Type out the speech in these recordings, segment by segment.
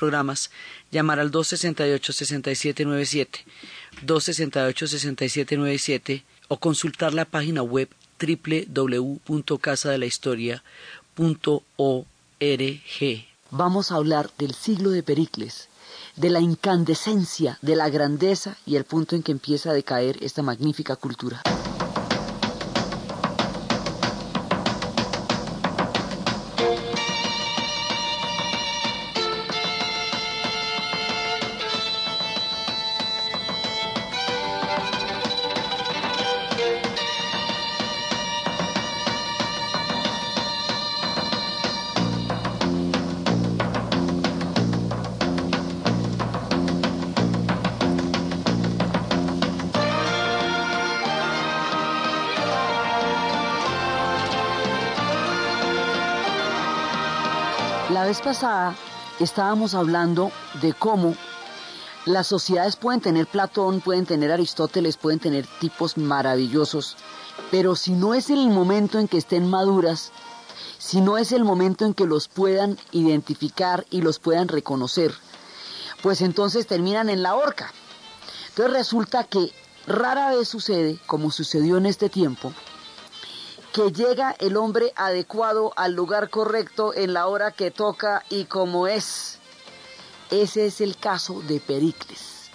programas, llamar al 268-6797, 268-6797 o consultar la página web www.casadelahistoria.org. Vamos a hablar del siglo de Pericles, de la incandescencia, de la grandeza y el punto en que empieza a decaer esta magnífica cultura. Estábamos hablando de cómo las sociedades pueden tener Platón, pueden tener Aristóteles, pueden tener tipos maravillosos, pero si no es el momento en que estén maduras, si no es el momento en que los puedan identificar y los puedan reconocer, pues entonces terminan en la horca. Entonces resulta que rara vez sucede, como sucedió en este tiempo, que llega el hombre adecuado al lugar correcto en la hora que toca y como es. Ese es el caso de Pericles.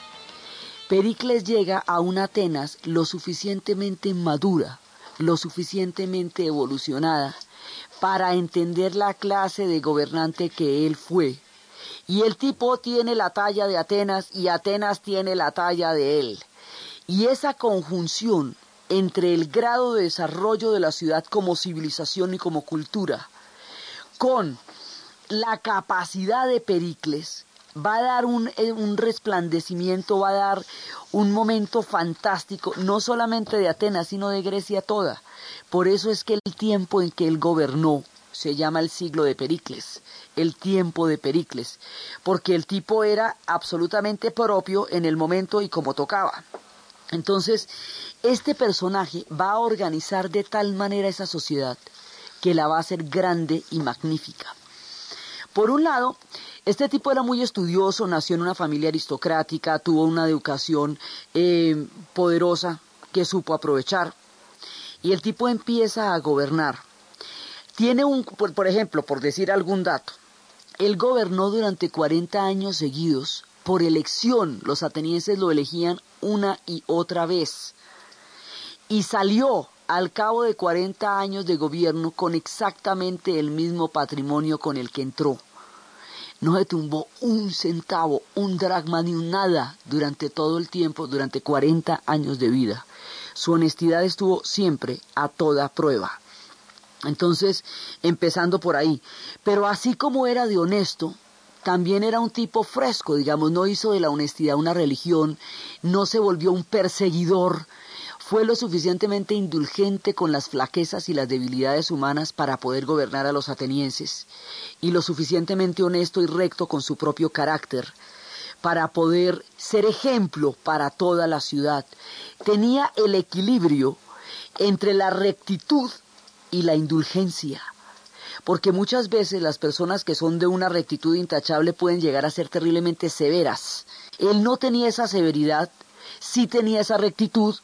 Pericles llega a una Atenas lo suficientemente madura, lo suficientemente evolucionada para entender la clase de gobernante que él fue. Y el tipo tiene la talla de Atenas y Atenas tiene la talla de él. Y esa conjunción entre el grado de desarrollo de la ciudad como civilización y como cultura con la capacidad de Pericles va a dar un, eh, un, resplandecimiento, va a dar un momento fantástico, no solamente de Atenas, sino de Grecia toda. Por eso es que el tiempo en que él gobernó se llama el siglo de Pericles, el tiempo de Pericles, porque el tipo era absolutamente propio en el momento y como tocaba. Entonces, este personaje va a organizar de tal manera esa sociedad que la va a hacer grande y magnífica. Por un lado, este tipo era muy estudioso, nació en una familia aristocrática, tuvo una educación eh, poderosa que supo aprovechar. Y el tipo empieza a gobernar. Tiene un, por, por ejemplo, por decir algún dato, él gobernó durante 40 años seguidos por elección. Los atenienses lo elegían una y otra vez. Y salió al cabo de 40 años de gobierno con exactamente el mismo patrimonio con el que entró. No se tumbó un centavo, un dracma ni un nada durante todo el tiempo, durante 40 años de vida. Su honestidad estuvo siempre a toda prueba. Entonces, empezando por ahí. Pero así como era de honesto, también era un tipo fresco, digamos, no hizo de la honestidad una religión, no se volvió un perseguidor, fue lo suficientemente indulgente con las flaquezas y las debilidades humanas para poder gobernar a los atenienses, y lo suficientemente honesto y recto con su propio carácter para poder ser ejemplo para toda la ciudad. Tenía el equilibrio entre la rectitud y la indulgencia porque muchas veces las personas que son de una rectitud intachable pueden llegar a ser terriblemente severas. Él no tenía esa severidad, sí tenía esa rectitud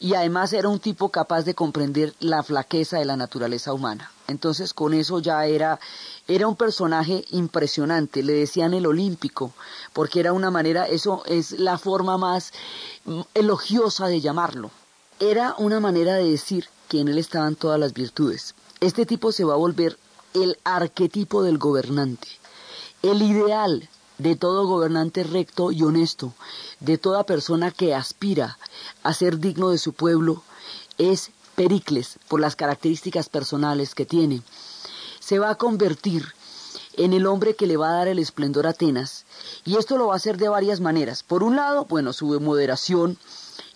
y además era un tipo capaz de comprender la flaqueza de la naturaleza humana. Entonces con eso ya era era un personaje impresionante, le decían el olímpico, porque era una manera, eso es la forma más elogiosa de llamarlo. Era una manera de decir que en él estaban todas las virtudes. Este tipo se va a volver el arquetipo del gobernante, el ideal de todo gobernante recto y honesto, de toda persona que aspira a ser digno de su pueblo, es Pericles por las características personales que tiene. Se va a convertir en el hombre que le va a dar el esplendor a Atenas, y esto lo va a hacer de varias maneras. Por un lado, bueno, su moderación,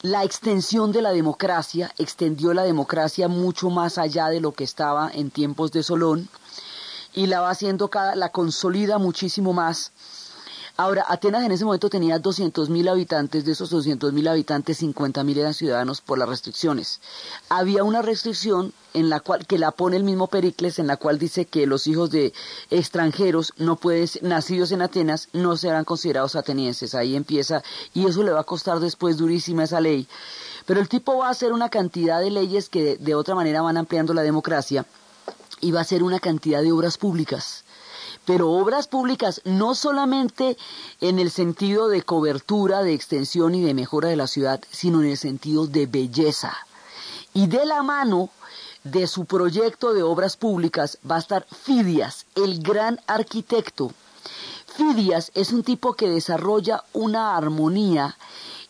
la extensión de la democracia, extendió la democracia mucho más allá de lo que estaba en tiempos de Solón, y la va haciendo cada, la consolida muchísimo más. Ahora, Atenas en ese momento tenía 200.000 habitantes, de esos 200.000 habitantes, 50.000 eran ciudadanos por las restricciones. Había una restricción en la cual, que la pone el mismo Pericles, en la cual dice que los hijos de extranjeros no pueden, nacidos en Atenas, no serán considerados atenienses. Ahí empieza, y eso le va a costar después durísima esa ley. Pero el tipo va a hacer una cantidad de leyes que de, otra manera van ampliando la democracia va a hacer una cantidad de obras públicas pero obras públicas no solamente en el sentido de cobertura, de extensión y de mejora de la ciudad, sino en el sentido de belleza. Y de la mano de su proyecto de obras públicas va a estar Fidias, el gran arquitecto. Fidias es un tipo que desarrolla una armonía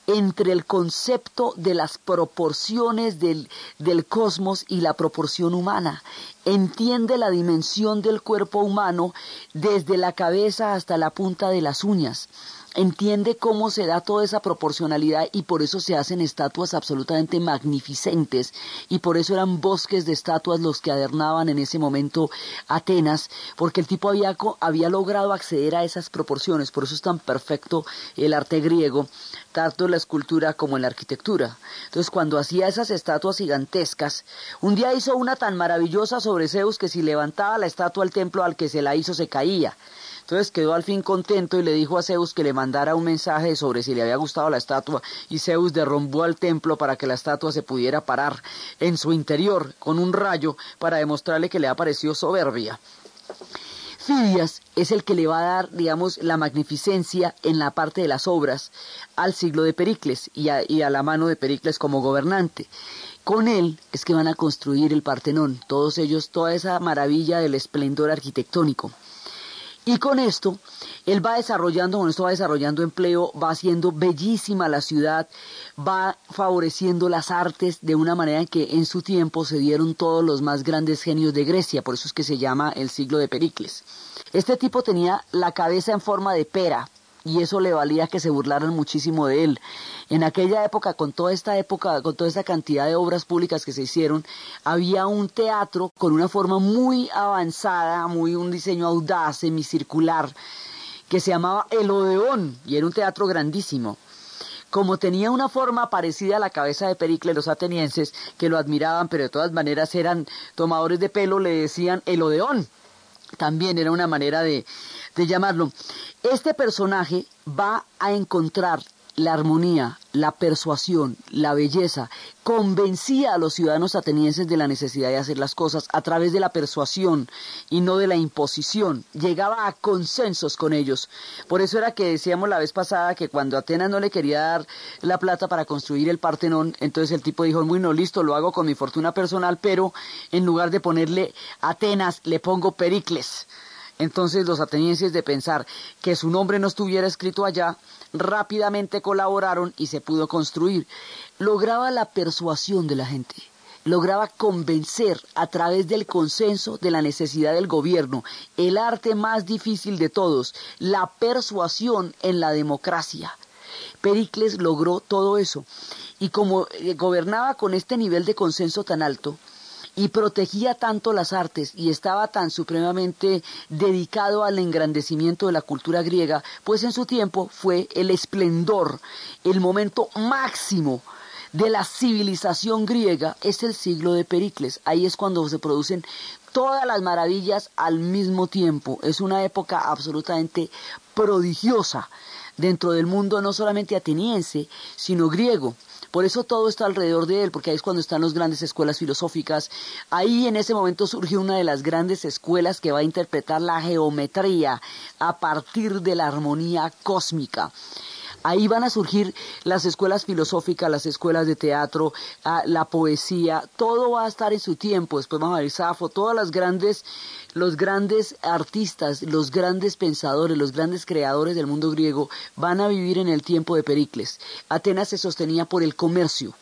entre el concepto de las proporciones del, del, cosmos y la proporción humana. Entiende la dimensión del cuerpo humano desde la cabeza hasta la punta de las uñas entiende cómo se da toda esa proporcionalidad y por eso se hacen estatuas absolutamente magnificentes y por eso eran bosques de estatuas los que adornaban en ese momento Atenas, porque el tipo había, había logrado acceder a esas proporciones, por eso es tan perfecto el arte griego, tanto en la escultura como en la arquitectura. Entonces cuando hacía esas estatuas gigantescas, un día hizo una tan maravillosa sobre Zeus que si levantaba la estatua al templo al que se la hizo se caía. Entonces quedó al fin contento y le dijo a Zeus que le mandara un mensaje sobre si le había gustado la estatua y Zeus derrumbó al templo para que la estatua se pudiera parar en su interior con un rayo para demostrarle que le ha parecido soberbia. Fidias es el que le va a dar, digamos, la magnificencia en la parte de las obras al siglo de Pericles y a, y a la mano de Pericles como gobernante. Con él es que van a construir el Partenón, todos ellos, toda esa maravilla del esplendor arquitectónico. Y con esto, él va desarrollando, con esto va desarrollando empleo, va haciendo bellísima la ciudad, va favoreciendo las artes de una manera que en su tiempo se dieron todos los más grandes genios de Grecia, por eso es que se llama el siglo de Pericles. Este tipo tenía la cabeza en forma de pera, y eso le valía que se burlaran muchísimo de él. En aquella época, con toda esta época, con toda esta cantidad de obras públicas que se hicieron, había un teatro con una forma muy avanzada, muy un diseño audaz, semicircular, que se llamaba El Odeón, y era un teatro grandísimo. Como tenía una forma parecida a la cabeza de Pericles, los atenienses, que lo admiraban, pero de todas maneras eran tomadores de pelo, le decían el Odeón. También era una manera de, de llamarlo. Este personaje va a encontrar la armonía, la persuasión, la belleza, convencía a los ciudadanos atenienses de la necesidad de hacer las cosas a través de la persuasión y no de la imposición. Llegaba a consensos con ellos. Por eso era que decíamos la vez pasada que cuando Atenas no le quería dar la plata para construir el Partenón, entonces el tipo dijo, bueno, listo, lo hago con mi fortuna personal, pero en lugar de ponerle Atenas, le pongo Pericles entonces los atenienses de pensar que su nombre no estuviera escrito allá, rápidamente colaboraron y se pudo construir. Lograba la persuasión de la gente, lograba convencer a través del consenso de la necesidad del gobierno, el arte más difícil de todos, la persuasión en la democracia. Pericles logró todo eso y como eh, gobernaba con este nivel de consenso tan alto, y protegía tanto las artes y estaba tan supremamente dedicado al engrandecimiento de la cultura griega, pues en su tiempo fue el esplendor, el momento máximo de la civilización griega, es el siglo de Pericles. Ahí es cuando se producen todas las maravillas al mismo tiempo. Es una época absolutamente prodigiosa dentro del mundo no solamente ateniense, sino griego. Por eso todo está alrededor de él, porque ahí es cuando están las grandes escuelas filosóficas. Ahí en ese momento surge una de las grandes escuelas que va a interpretar la geometría a partir de la armonía cósmica. Ahí van a surgir las escuelas filosóficas, las escuelas de teatro, ah, la poesía, todo va a estar en su tiempo. Después vamos a ver Safo, todas las grandes, los grandes artistas, los grandes pensadores, los grandes creadores del mundo griego van a vivir en el tiempo de Pericles. Atenas se sostenía por el comercio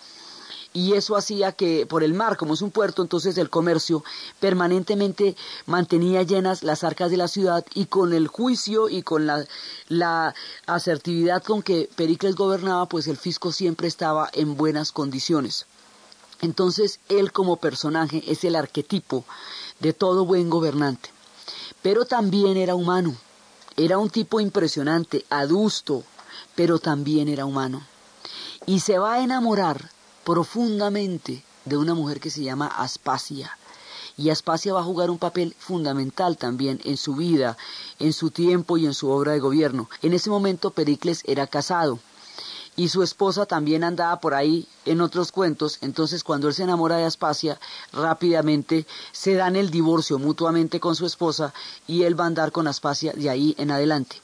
y eso hacía que por el mar, como es un puerto, entonces el comercio permanentemente mantenía llenas las arcas de la ciudad y con el juicio y con la, la asertividad con que Pericles gobernaba, pues el fisco siempre estaba en buenas condiciones. Entonces él como personaje es el arquetipo de todo buen gobernante, pero también era humano Era un tipo impresionante, adusto, pero también era humano. Y se va a enamorar profundamente de una mujer que se llama Aspasia. Y Aspasia va a jugar un papel fundamental también en su vida, en su tiempo y en su obra de gobierno. En ese momento Pericles era casado y su esposa también andaba por ahí en otros cuentos, entonces cuando él se enamora de Aspasia, rápidamente se dan el divorcio mutuamente con su esposa y él va a andar con Aspasia de ahí en adelante.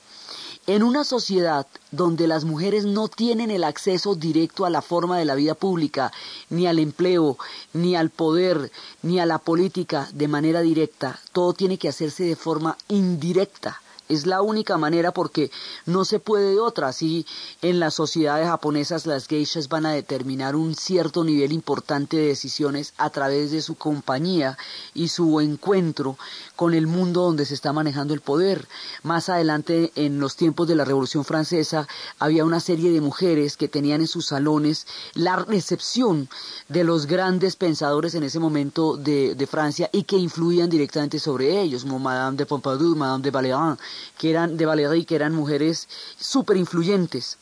En una sociedad donde las mujeres no tienen el acceso directo a la forma de la vida pública, ni al empleo, ni al poder, ni a la política de manera directa, todo tiene que hacerse de forma indirecta es la única manera porque no se puede de otra. Así en las sociedades japonesas las geishas van a determinar un cierto nivel importante de decisiones a través de su compañía y su encuentro con el mundo donde se está manejando el poder. Más adelante, en los tiempos de la Revolución Francesa, había una serie de mujeres que tenían en sus salones la recepción de los grandes pensadores en ese momento de, Francia y que influían directamente sobre ellos, como Madame de Pompadour, Madame de Valéry, que eran de Valéry, que eran mujeres súper influyentes.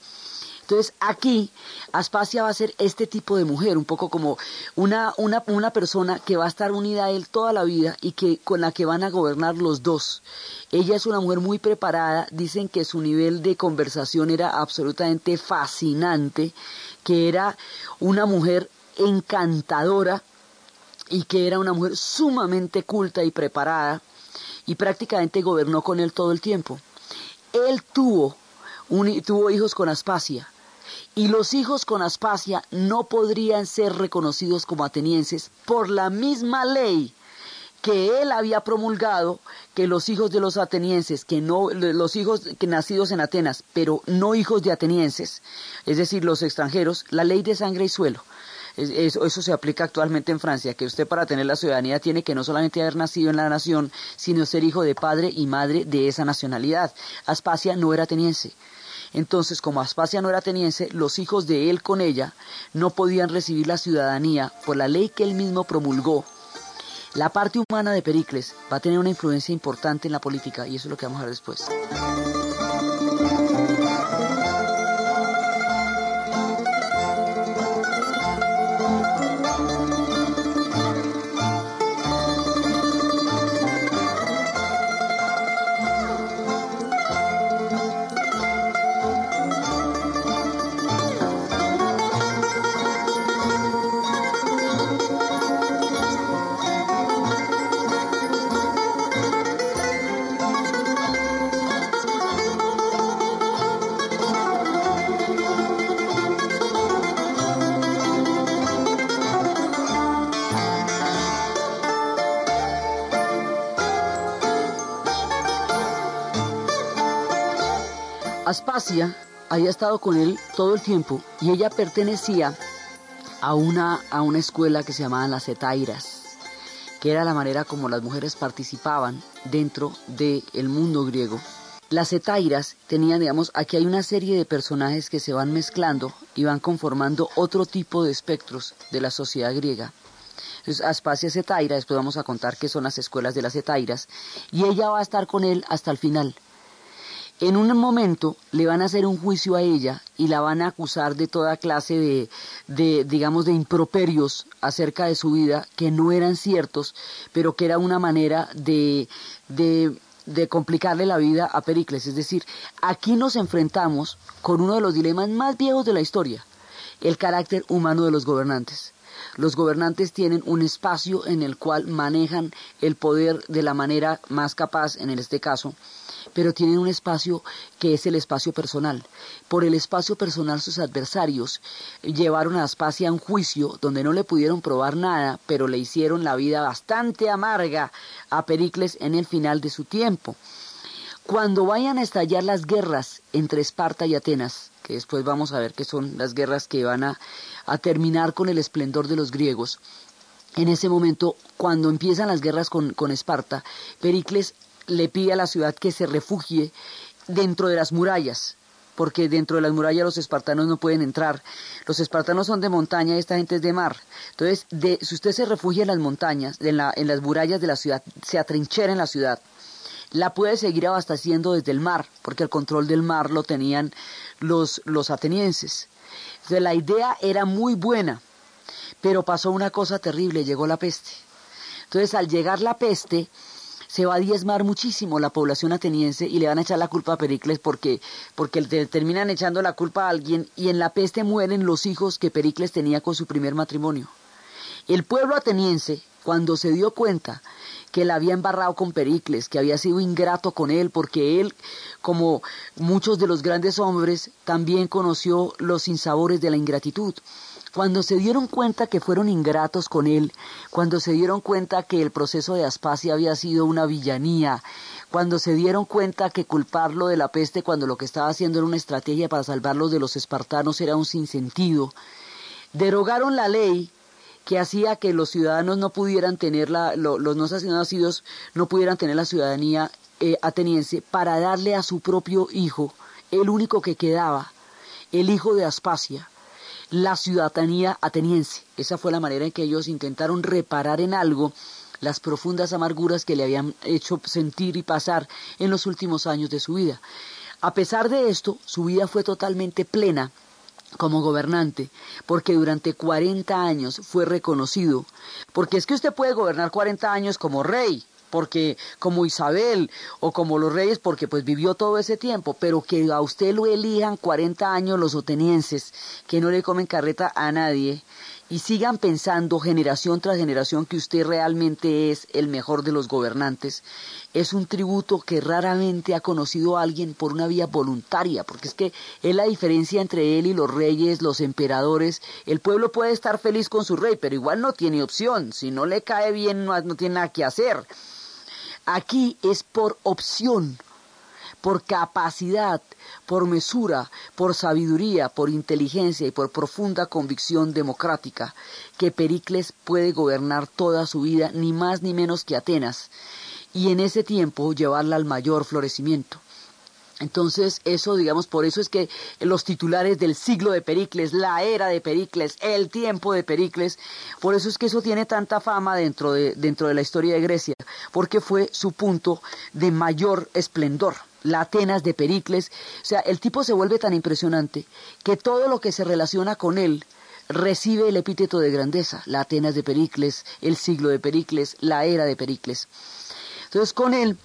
Entonces aquí Aspasia va a ser este tipo de mujer, un poco como una, una, una, persona que va a estar unida a él toda la vida y que con la que van a gobernar los dos. Ella es una mujer muy preparada, dicen que su nivel de conversación era absolutamente fascinante, que era una mujer encantadora y que era una mujer sumamente culta y preparada y prácticamente gobernó con él todo el tiempo. Él tuvo, tuvo hijos con Aspasia y los hijos con Aspasia no podrían ser reconocidos como atenienses por la misma ley que él había promulgado que los hijos de los atenienses, que no los hijos que nacidos en Atenas, pero no hijos de atenienses, es decir, los extranjeros, la ley de sangre y suelo. Eso, se aplica actualmente en Francia, que usted para tener la ciudadanía tiene que no solamente haber nacido en la nación, sino ser hijo de padre y madre de esa nacionalidad. Aspasia no era ateniense. Entonces, como Aspasia no era ateniense, los hijos de él con ella no podían recibir la ciudadanía por la ley que él mismo promulgó. La parte humana de Pericles va a tener una influencia importante en la política y eso es lo que vamos a ver después. Aspasia había estado con él todo el tiempo y ella pertenecía a una, a una escuela que se llamaba las Etairas, que era la manera como las mujeres participaban dentro del mundo griego. Las etairas tenían, digamos, aquí hay una serie de personajes que se van mezclando y van conformando otro tipo de espectros de la sociedad griega. Entonces, Aspasia etaira, después vamos a contar qué son las escuelas de las etairas, y ella va a estar con él hasta el final. En un momento le van a hacer un juicio a ella y la van a acusar de toda clase de, de, digamos, de improperios acerca de su vida que no eran ciertos, pero que era una manera de, de, de complicarle la vida a Pericles. Es decir, aquí nos enfrentamos con uno de los dilemas más viejos de la historia, el carácter humano de los gobernantes. Los gobernantes tienen un espacio en el cual manejan el poder de la manera más capaz, en este caso, pero tienen un espacio que es el espacio personal. Por el espacio personal sus adversarios llevaron a Aspasia a un juicio donde no le pudieron probar nada, pero le hicieron la vida bastante amarga a Pericles en el final de su tiempo. Cuando vayan a estallar las guerras entre Esparta y Atenas, que después vamos a ver que son las guerras que van a, terminar con el esplendor de los griegos, en ese momento, cuando empiezan las guerras con, con Esparta, Pericles le pide a la ciudad que se refugie dentro de las murallas, porque dentro de las murallas los espartanos no pueden entrar. Los espartanos son de montaña y esta gente es de mar. Entonces, si usted se refugia en las montañas, en, la, las murallas de la ciudad, se atrinchera en la ciudad, la puede seguir abasteciendo desde el mar, porque el control del mar lo tenían los, los atenienses. Entonces la idea era muy buena, pero pasó una cosa terrible, llegó la peste. Entonces al llegar la peste, se va a diezmar muchísimo la población ateniense y le van a echar la culpa a Pericles porque, porque terminan echando la culpa a alguien y en la peste mueren los hijos que Pericles tenía con su primer matrimonio. El pueblo ateniense, cuando se dio cuenta que él había embarrado con Pericles, que había sido ingrato con él, porque él, como muchos de los grandes hombres, también conoció los sinsabores de la ingratitud. Cuando se dieron cuenta que fueron ingratos con él, cuando se dieron cuenta que el proceso de Aspasia había sido una villanía, cuando se dieron cuenta que culparlo de la peste cuando lo que estaba haciendo era una estrategia para salvarlos de los espartanos era un sinsentido, derogaron la ley que hacía que los ciudadanos no pudieran tener la, los no nacidos no pudieran tener la ciudadanía eh, ateniense para darle a su propio hijo, el único que quedaba, el hijo de Aspasia, la ciudadanía ateniense. Esa fue la manera en que ellos intentaron reparar en algo las profundas amarguras que le habían hecho sentir y pasar en los últimos años de su vida. A pesar de esto, su vida fue totalmente plena como gobernante, porque durante 40 años fue reconocido, porque es que usted puede gobernar 40 años como rey, porque como Isabel o como los reyes, porque pues vivió todo ese tiempo, pero que a usted lo elijan 40 años los otenienses, que no le comen carreta a nadie, y sigan pensando generación tras generación que usted realmente es el mejor de los gobernantes, es un tributo que raramente ha conocido alguien por una vía voluntaria, porque es que es la diferencia entre él y los reyes, los emperadores. El pueblo puede estar feliz con su rey, pero igual no tiene opción, si no le cae bien no, no tiene nada que hacer. Aquí es por opción, por capacidad, por mesura, por sabiduría, por inteligencia y por profunda convicción democrática, que Pericles puede gobernar toda su vida, ni más ni menos que Atenas, y en ese tiempo llevarla al mayor florecimiento. Entonces, eso, digamos, por eso es que los titulares del siglo de Pericles, la era de Pericles, el tiempo de Pericles, por eso es que eso tiene tanta fama dentro de, dentro de la historia de Grecia, porque fue su punto de mayor esplendor la Atenas de Pericles. O sea, el tipo se vuelve tan impresionante que todo lo que se relaciona con él recibe el epíteto de grandeza. La Atenas de Pericles, el siglo de Pericles, la era de Pericles. Entonces con él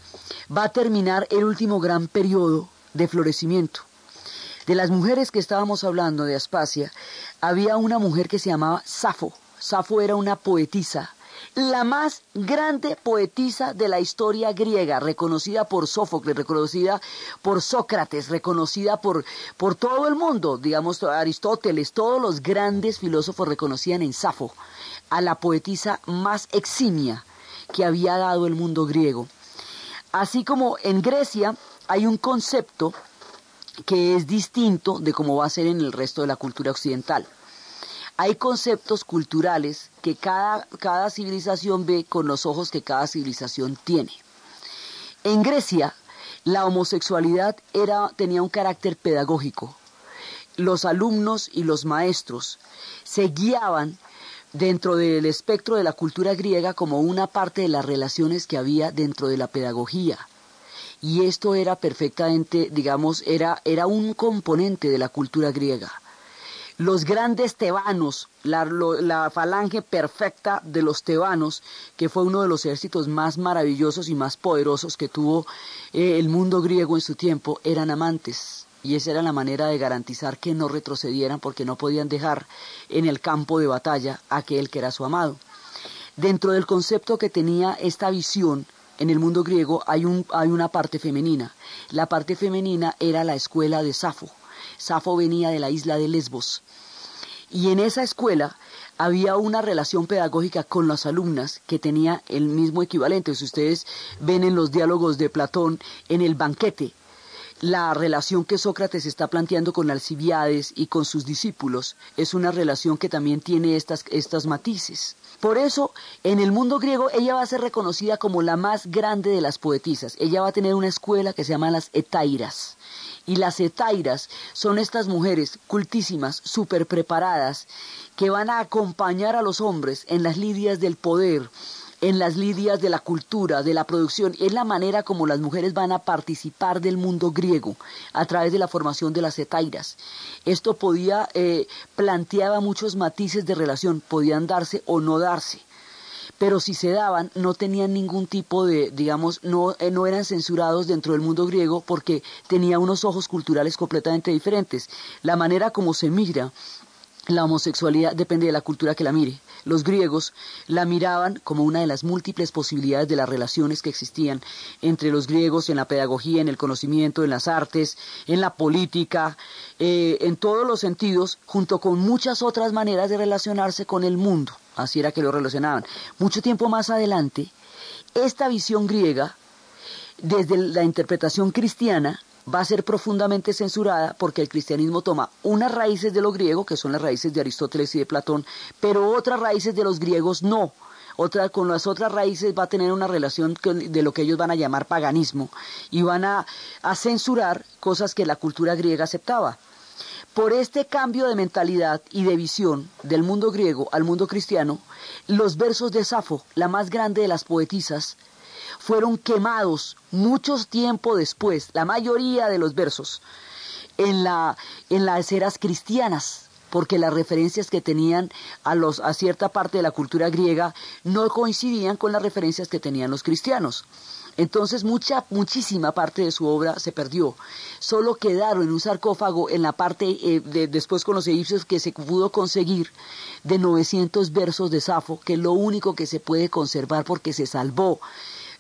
va a terminar el último gran periodo de florecimiento. De las mujeres que estábamos hablando de Aspasia, había una mujer que se llamaba Safo. Safo era una poetisa la más grande poetisa de la historia griega, reconocida por Sófocles, reconocida por Sócrates, reconocida por, por todo el mundo, digamos Aristóteles, todos los grandes filósofos reconocían en Safo a la poetisa más eximia que había dado el mundo griego. Así como en Grecia hay un concepto que es distinto de cómo va a ser en el resto de la cultura occidental. Hay conceptos culturales que cada, cada civilización ve con los ojos que cada civilización tiene. En Grecia, la homosexualidad tenía un carácter pedagógico. Los alumnos y los maestros se guiaban dentro del espectro de la cultura griega como una parte de las relaciones que había dentro de la pedagogía. Y esto era perfectamente, digamos, era, era un componente de la cultura griega los grandes tebanos, la, falange perfecta de los tebanos, que fue uno de los ejércitos más maravillosos y más poderosos que tuvo eh, el mundo griego en su tiempo, eran amantes. Y esa era la manera de garantizar que no retrocedieran porque no podían dejar en el campo de batalla a aquel que era su amado. Dentro del concepto que tenía esta visión, en el mundo griego hay, hay una parte femenina. La parte femenina era la escuela de Safo Safo venía de la isla de Lesbos. Y en esa escuela había una relación pedagógica con las alumnas que tenía el mismo equivalente. Si ustedes ven en los diálogos de Platón, en el banquete, la relación que Sócrates está planteando con Alcibiades y con sus discípulos es una relación que también tiene estas, estas matices. Por eso, en el mundo griego, ella va a ser reconocida como la más grande de las poetisas. Ella va a tener una escuela que se llama las Etairas. Y las etairas son estas mujeres cultísimas, súper preparadas, que van a acompañar a los hombres en las lidias del poder, en las lidias de la cultura, de la producción, es la manera como las mujeres van a participar del mundo griego a través de la formación de las etairas. Esto podía, eh, planteaba muchos matices de relación, podían darse o no darse pero si se daban no tenían ningún tipo de, digamos, no, eh, no eran censurados dentro del mundo griego porque tenía unos ojos culturales completamente diferentes. La manera como se mira la homosexualidad depende de la cultura que la mire. Los griegos la miraban como una de las múltiples posibilidades de las relaciones que existían entre los griegos en la pedagogía, en el conocimiento, en las artes, en la política, eh, en todos los sentidos, junto con muchas otras maneras de relacionarse con el mundo. Así era que lo relacionaban. Mucho tiempo más adelante, esta visión griega, desde la interpretación cristiana, va a ser profundamente censurada porque el cristianismo toma unas raíces de lo griego, que son las raíces de Aristóteles y de Platón, pero otras raíces de los griegos no. Otra, con las otras raíces va a tener una relación de lo que ellos van a llamar paganismo y van a, a censurar cosas que la cultura griega aceptaba. Por este cambio de mentalidad y de visión del mundo griego al mundo cristiano, los versos de Safo, la más grande de las poetisas, fueron quemados mucho tiempo después, la mayoría de los versos, en, la, en las eras cristianas, porque las referencias que tenían a, los, a cierta parte de la cultura griega no coincidían con las referencias que tenían los cristianos. Entonces mucha, muchísima parte de su obra se perdió. Solo quedaron en un sarcófago en la parte, eh, de, después con los egipcios, que se pudo conseguir de 900 versos de Safo, que es lo único que se puede conservar porque se salvó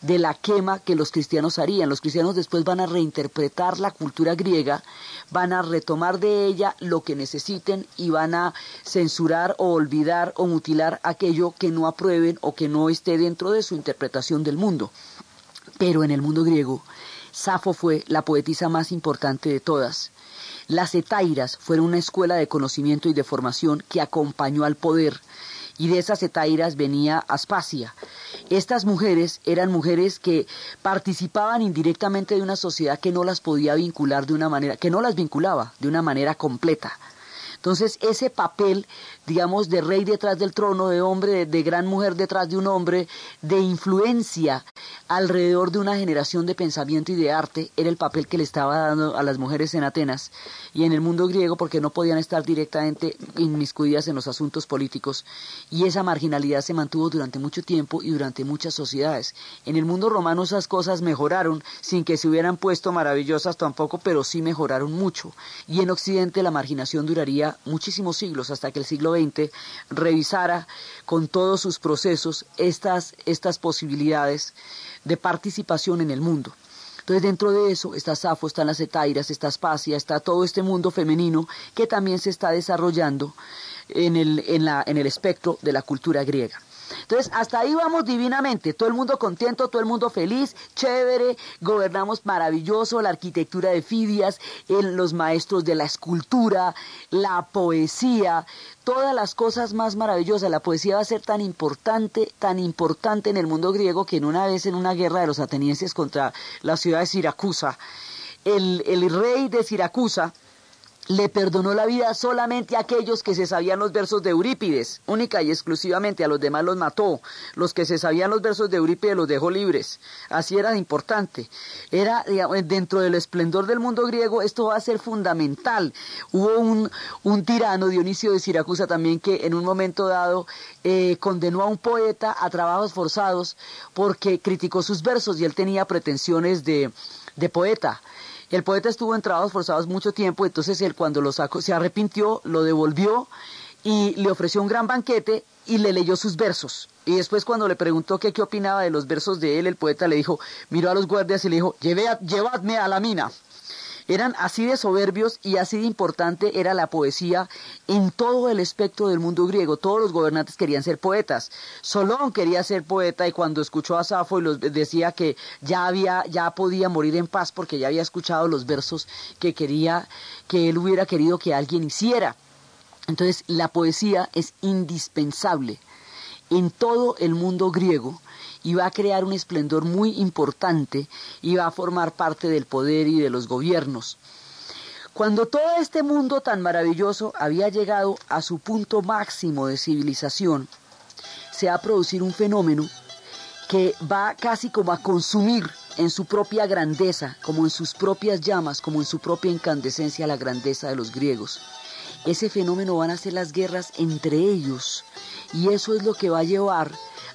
de la quema que los cristianos harían. Los cristianos después van a reinterpretar la cultura griega, van a retomar de ella lo que necesiten y van a censurar o olvidar o mutilar aquello que no aprueben o que no esté dentro de su interpretación del mundo. Pero en el mundo griego, Safo fue la poetisa más importante de todas. Las etairas fueron una escuela de conocimiento y de formación que acompañó al poder y de esas etairas venía Aspasia. Estas mujeres eran mujeres que participaban indirectamente de una sociedad que no las podía vincular de una manera, que no las vinculaba de una manera completa. Entonces, ese papel, digamos, de rey detrás del trono, de hombre, de, gran mujer detrás de un hombre, de influencia alrededor de una generación de pensamiento y de arte, era el papel que le estaba dando a las mujeres en Atenas y en el mundo griego porque no podían estar directamente inmiscuidas en los asuntos políticos. Y esa marginalidad se mantuvo durante mucho tiempo y durante muchas sociedades. En el mundo romano esas cosas mejoraron, sin que se hubieran puesto maravillosas tampoco, pero sí mejoraron mucho. Y en Occidente la marginación duraría muchísimos siglos, hasta que el siglo XX revisara con todos sus procesos estas, estas posibilidades de participación en el mundo. Entonces dentro de eso está Safo, están las etairas, está Aspasia, está todo este mundo femenino que también se está desarrollando en el, en la, en el espectro de la cultura griega. Entonces, hasta ahí vamos divinamente, todo el mundo contento, todo el mundo feliz, chévere, gobernamos maravilloso, la arquitectura de Fidias, los maestros de la escultura, la poesía, todas las cosas más maravillosas. La poesía va a ser tan importante, tan importante en el mundo griego que en una vez en una guerra de los atenienses contra la ciudad de Siracusa, el, el rey de Siracusa, le perdonó la vida solamente a aquellos que se sabían los versos de Eurípides, única y exclusivamente, a los demás los mató. Los que se sabían los versos de Eurípides los dejó libres. Así era importante. Era, dentro del esplendor del mundo griego, esto va a ser fundamental. Hubo un, tirano, Dionisio de Siracusa también, que en un momento dado eh, condenó a un poeta a trabajos forzados porque criticó sus versos y él tenía pretensiones de, de poeta. El poeta estuvo en trabajos forzados mucho tiempo, entonces él cuando lo sacó, se arrepintió, lo devolvió y le ofreció un gran banquete y le leyó sus versos. Y después cuando le preguntó qué, qué opinaba de los versos de él, el poeta le dijo, miró a los guardias y le dijo, llevadme a la mina. Eran así de soberbios y así de importante era la poesía en todo el espectro del mundo griego. Todos los gobernantes querían ser poetas. Solón quería ser poeta y cuando escuchó a Safo y decía que ya había, ya podía morir en paz porque ya había escuchado los versos que quería, que él hubiera querido que alguien hiciera. Entonces la poesía es indispensable en todo el mundo griego y va a crear un esplendor muy importante y va a formar parte del poder y de los gobiernos. Cuando todo este mundo tan maravilloso había llegado a su punto máximo de civilización, se va a producir un fenómeno que va casi como a consumir en su propia grandeza, como en sus propias llamas, como en su propia incandescencia la grandeza de los griegos. Ese fenómeno van a ser las guerras entre ellos y eso es lo que va a llevar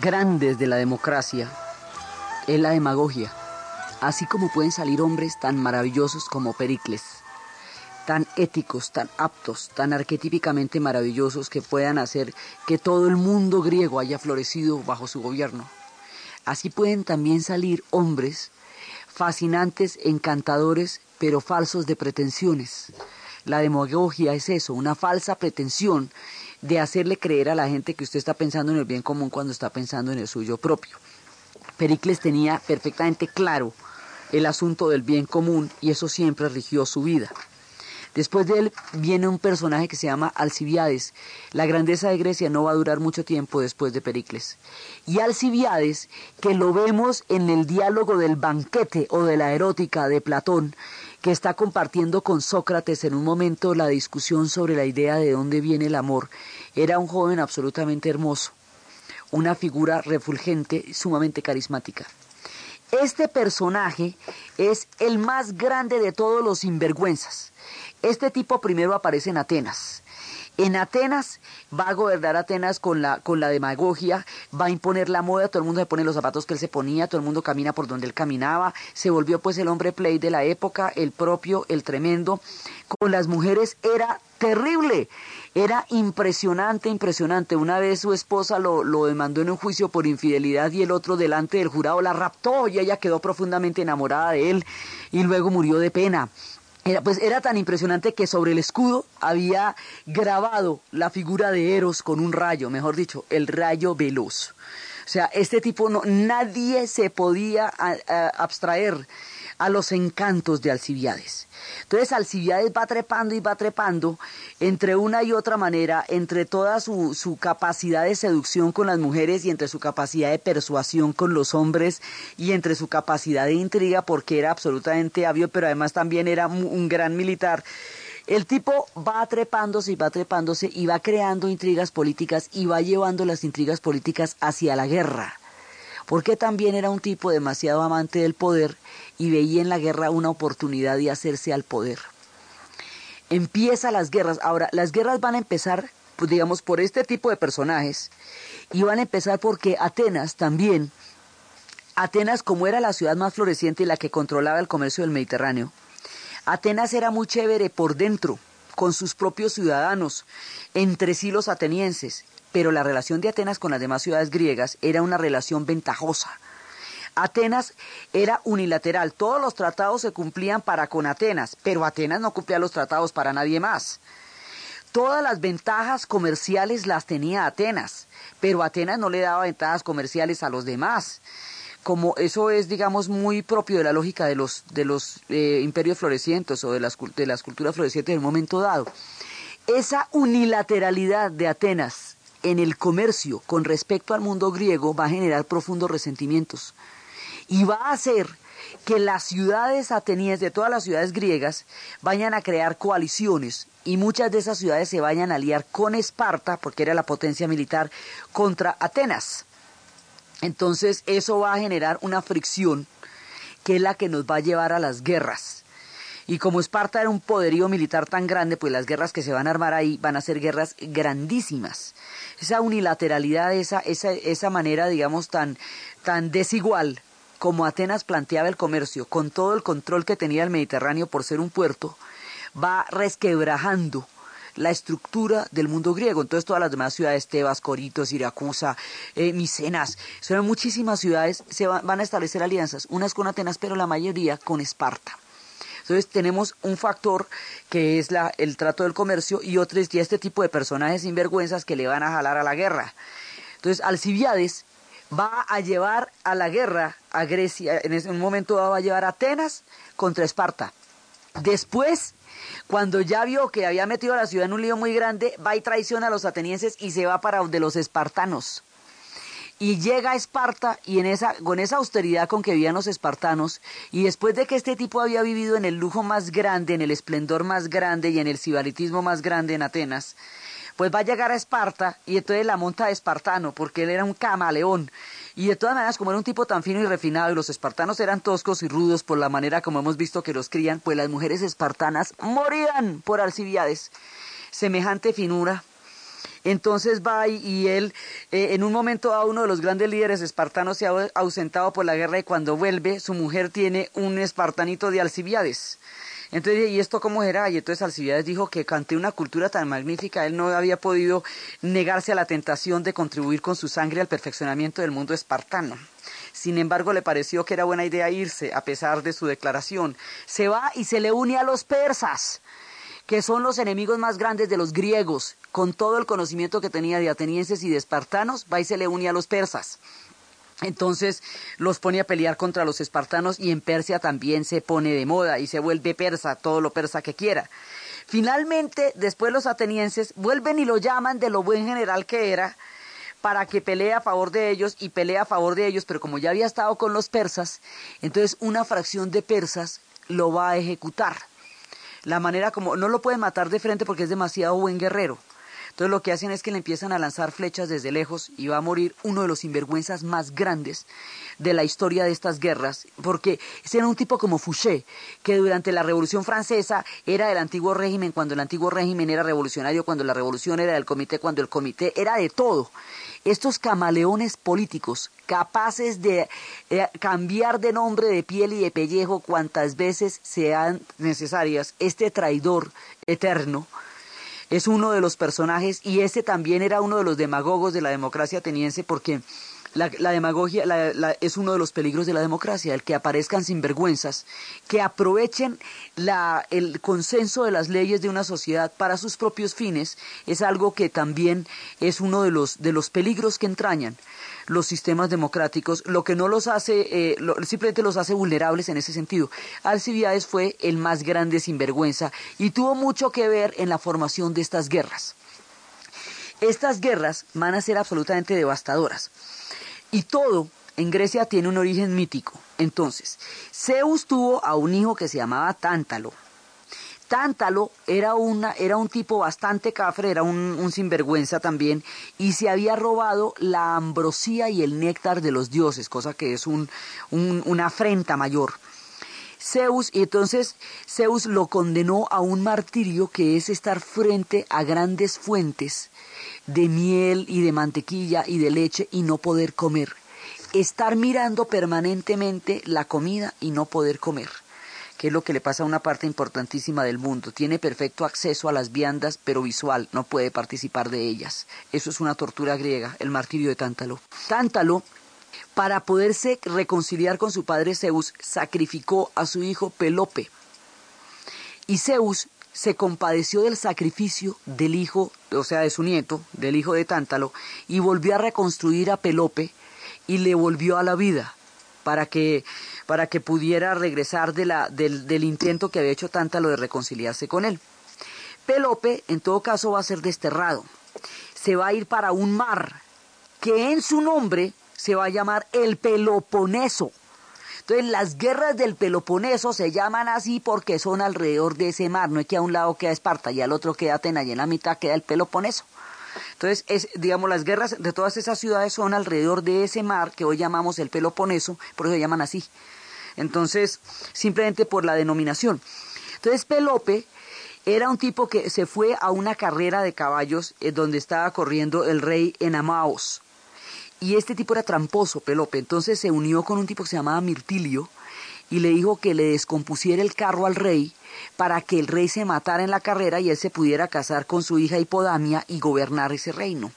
grandes de la democracia es la demagogia, así como pueden salir hombres tan maravillosos como Pericles, tan éticos, tan aptos, tan arquetípicamente maravillosos que puedan hacer que todo el mundo griego haya florecido bajo su gobierno. Así pueden también salir hombres fascinantes, encantadores, pero falsos de pretensiones. La demagogia es eso, una falsa pretensión de hacerle creer a la gente que usted está pensando en el bien común cuando está pensando en el suyo propio. Pericles tenía perfectamente claro el asunto del bien común y eso siempre rigió su vida. Después de él viene un personaje que se llama Alcibiades. La grandeza de Grecia no va a durar mucho tiempo después de Pericles. Y Alcibiades, que lo vemos en el diálogo del banquete o de la erótica de Platón, que está compartiendo con Sócrates en un momento la discusión sobre la idea de dónde viene el amor, era un joven absolutamente hermoso, una figura refulgente, sumamente carismática. Este personaje es el más grande de todos los sinvergüenzas. Este tipo primero aparece en Atenas en Atenas va a gobernar Atenas con la, con la demagogia, va a imponer la moda, todo el mundo se pone los zapatos que él se ponía, todo el mundo camina por donde él caminaba, se volvió pues el hombre play de la época, el propio, el tremendo. Con las mujeres era terrible, era impresionante, impresionante. Una vez su esposa lo, lo demandó en un juicio por infidelidad y el otro delante del jurado la raptó y ella quedó profundamente enamorada de él y luego murió de pena. Era, pues era tan impresionante que sobre el escudo había grabado la figura de Eros con un rayo, mejor dicho, el rayo veloz. O sea, este tipo no, nadie se podía abstraer a los encantos de Alcibiades. Entonces Alcibiades va trepando y va trepando entre una y otra manera, entre toda su, su, capacidad de seducción con las mujeres y entre su capacidad de persuasión con los hombres y entre su capacidad de intriga porque era absolutamente hábil, pero además también era un gran militar. El tipo va trepándose y va trepándose y va creando intrigas políticas y va llevando las intrigas políticas hacia la guerra porque también era un tipo demasiado amante del poder y veía en la guerra una oportunidad de hacerse al poder. Empieza las guerras. Ahora, las guerras van a empezar, pues, digamos, por este tipo de personajes y van a empezar porque Atenas también, Atenas como era la ciudad más floreciente y la que controlaba el comercio del Mediterráneo, Atenas era muy chévere por dentro, con sus propios ciudadanos, entre sí los atenienses, pero la relación de Atenas con las demás ciudades griegas era una relación ventajosa. Atenas era unilateral, todos los tratados se cumplían para con Atenas, pero Atenas no cumplía los tratados para nadie más. Todas las ventajas comerciales las tenía Atenas, pero Atenas no le daba ventajas comerciales a los demás. Como eso es, digamos, muy propio de la lógica de los, de los eh, imperios florecientes o de las, de las culturas florecientes en un momento dado. Esa unilateralidad de Atenas en el comercio con respecto al mundo griego va a generar profundos resentimientos y va a hacer que las ciudades atenienses, de todas las ciudades griegas, vayan a crear coaliciones y muchas de esas ciudades se vayan a aliar con Esparta, porque era la potencia militar, contra Atenas. Entonces eso va a generar una fricción que es la que nos va a llevar a las guerras. Y como Esparta era un poderío militar tan grande, pues las guerras que se van a armar ahí van a ser guerras grandísimas. Esa unilateralidad, esa, esa, esa manera, digamos, tan, tan desigual como Atenas planteaba el comercio, con todo el control que tenía el Mediterráneo por ser un puerto, va resquebrajando la estructura del mundo griego. Entonces todas las demás ciudades, Tebas, Corito, Siracusa, eh, Micenas, son muchísimas ciudades, se van a establecer alianzas, unas con Atenas, pero la mayoría con Esparta. Entonces tenemos un factor que es el trato del comercio y otro es este tipo de personajes sinvergüenzas que le van a jalar a la guerra. Entonces Alcibiades va a llevar a la guerra a Grecia, en ese momento va a llevar a Atenas contra Esparta. Después, cuando ya vio que había metido a la ciudad en un lío muy grande, va y traiciona a los atenienses y se va para de los espartanos y llega a Esparta y en esa, con esa austeridad con que vivían los espartanos, y después de que este tipo había vivido en el lujo más grande, en el esplendor más grande y en el sibaritismo más grande en Atenas, pues va a llegar a Esparta y entonces la monta de espartano, porque él era un camaleón. Y de todas maneras, como era un tipo tan fino y refinado, y los espartanos eran toscos y rudos por la manera como hemos visto que los crían, pues las mujeres espartanas morían por Alcibiades. Semejante finura, entonces va y, él, eh, en un momento a uno de los grandes líderes espartanos se ha ausentado por la guerra y cuando vuelve su mujer tiene un espartanito de Alcibiades. Entonces, ¿y esto cómo era? Y entonces Alcibiades dijo que ante una cultura tan magnífica, él no había podido negarse a la tentación de contribuir con su sangre al perfeccionamiento del mundo espartano. Sin embargo, le pareció que era buena idea irse, a pesar de su declaración. Se va y se le une a los persas que son los enemigos más grandes de los griegos, con todo el conocimiento que tenía de atenienses y de espartanos, va y se le une a los persas. Entonces los pone a pelear contra los espartanos y en Persia también se pone de moda y se vuelve persa, todo lo persa que quiera. Finalmente, después los atenienses vuelven y lo llaman de lo buen general que era para que pelee a favor de ellos y pelea a favor de ellos, pero como ya había estado con los persas, entonces una fracción de persas lo va a ejecutar la manera como no lo pueden matar de frente porque es demasiado buen guerrero. Entonces lo que hacen es que le empiezan a lanzar flechas desde lejos y va a morir uno de los sinvergüenzas más grandes de la historia de estas guerras, porque ese era un tipo como Fouché, que durante la Revolución Francesa era del antiguo régimen, cuando el antiguo régimen era revolucionario, cuando la revolución era del comité, cuando el comité era de todo. Estos camaleones políticos, capaces de eh, cambiar de nombre, de piel y de pellejo cuantas veces sean necesarias, este traidor eterno, es uno de los personajes y ese también era uno de los demagogos de la democracia ateniense porque la, demagogia es uno de los peligros de la democracia, el que aparezcan sinvergüenzas, que aprovechen el consenso de las leyes de una sociedad para sus propios fines, es algo que también es uno de los, de los peligros que entrañan los sistemas democráticos, lo que no los hace, eh, simplemente los hace vulnerables en ese sentido. Alcibiades fue el más grande sinvergüenza y tuvo mucho que ver en la formación de estas guerras. Estas guerras van a ser absolutamente devastadoras. Y todo en Grecia tiene un origen mítico. Entonces, Zeus tuvo a un hijo que se llamaba Tántalo. Tántalo era, una, era un tipo bastante cafre, era un, sinvergüenza también, y se había robado la ambrosía y el néctar de los dioses, cosa que es un, una afrenta mayor. Zeus, y entonces Zeus lo condenó a un martirio que es estar frente a grandes fuentes de miel y de mantequilla y de leche y no poder comer. Estar mirando permanentemente la comida y no poder comer que es lo que le pasa a una parte importantísima del mundo. Tiene perfecto acceso a las viandas, pero visual, no puede participar de ellas. Eso es una tortura griega, el martirio de Tántalo. Tántalo, para poderse reconciliar con su padre Zeus, sacrificó a su hijo Pelope. Y Zeus se compadeció del sacrificio del hijo, o sea, de su nieto, del hijo de Tántalo, y volvió a reconstruir a Pelope y le volvió a la vida para que, para que pudiera regresar de la, del, del intento que había hecho Tántalo de reconciliarse con él. Pelope, en todo caso, va a ser desterrado. Se va a ir para un mar que en su nombre se va a llamar el Peloponeso. Entonces las guerras del Peloponeso se llaman así porque son alrededor de ese mar, no es que a un lado queda Esparta y al otro queda Atenas y en la mitad queda el Peloponeso. Entonces, es, digamos, las guerras de todas esas ciudades son alrededor de ese mar que hoy llamamos el Peloponeso, por eso se llaman así. Entonces, simplemente por la denominación. Entonces, Pelope era un tipo que se fue a una carrera de caballos eh, donde estaba corriendo el rey Enamaos y este tipo era tramposo, Pelope. Entonces se unió con un tipo que se llamaba Mirtilio y le dijo que le descompusiera el carro al rey para que el rey se matara en la carrera y él se pudiera casar con su hija Hipodamia y gobernar ese reino.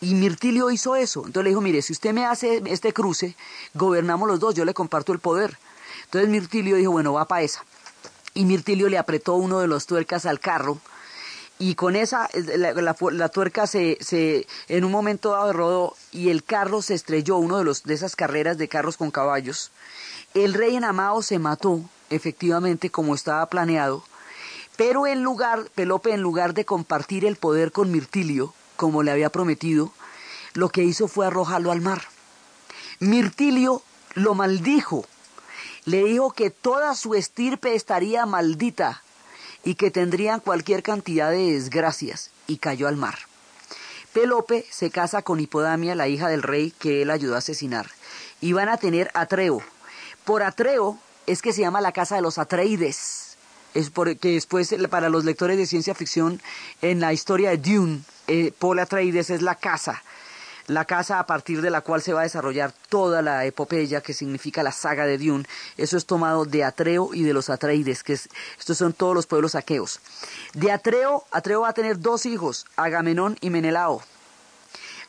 Y Mirtilio hizo eso. Entonces le dijo, mire, si usted me hace este cruce, gobernamos los dos, yo le comparto el poder. Entonces Mirtilio dijo, bueno, va para esa. Y Mirtilio le apretó uno de los tuercas al carro y con esa la, tuerca se, en un momento dado rodó y el carro se estrelló uno de los de esas carreras de carros con caballos el rey enamado se mató efectivamente como estaba planeado pero en lugar Pelope en lugar de compartir el poder con Mirtilio como le había prometido lo que hizo fue arrojarlo al mar Mirtilio lo maldijo le dijo que toda su estirpe estaría maldita y que tendrían cualquier cantidad de desgracias, y cayó al mar. Pelope se casa con Hipodamia, la hija del rey que él ayudó a asesinar, y van a tener Atreo. Por Atreo es que se llama la casa de los Atreides, es porque después para los lectores de ciencia ficción en la historia de Dune, eh, Paul Atreides es la casa la casa a partir de la cual se va a desarrollar toda la epopeya que significa la saga de Dune. Eso es tomado de Atreo y de los Atreides, que estos son todos los pueblos aqueos. De Atreo, Atreo va a tener dos hijos, Agamenón y Menelao.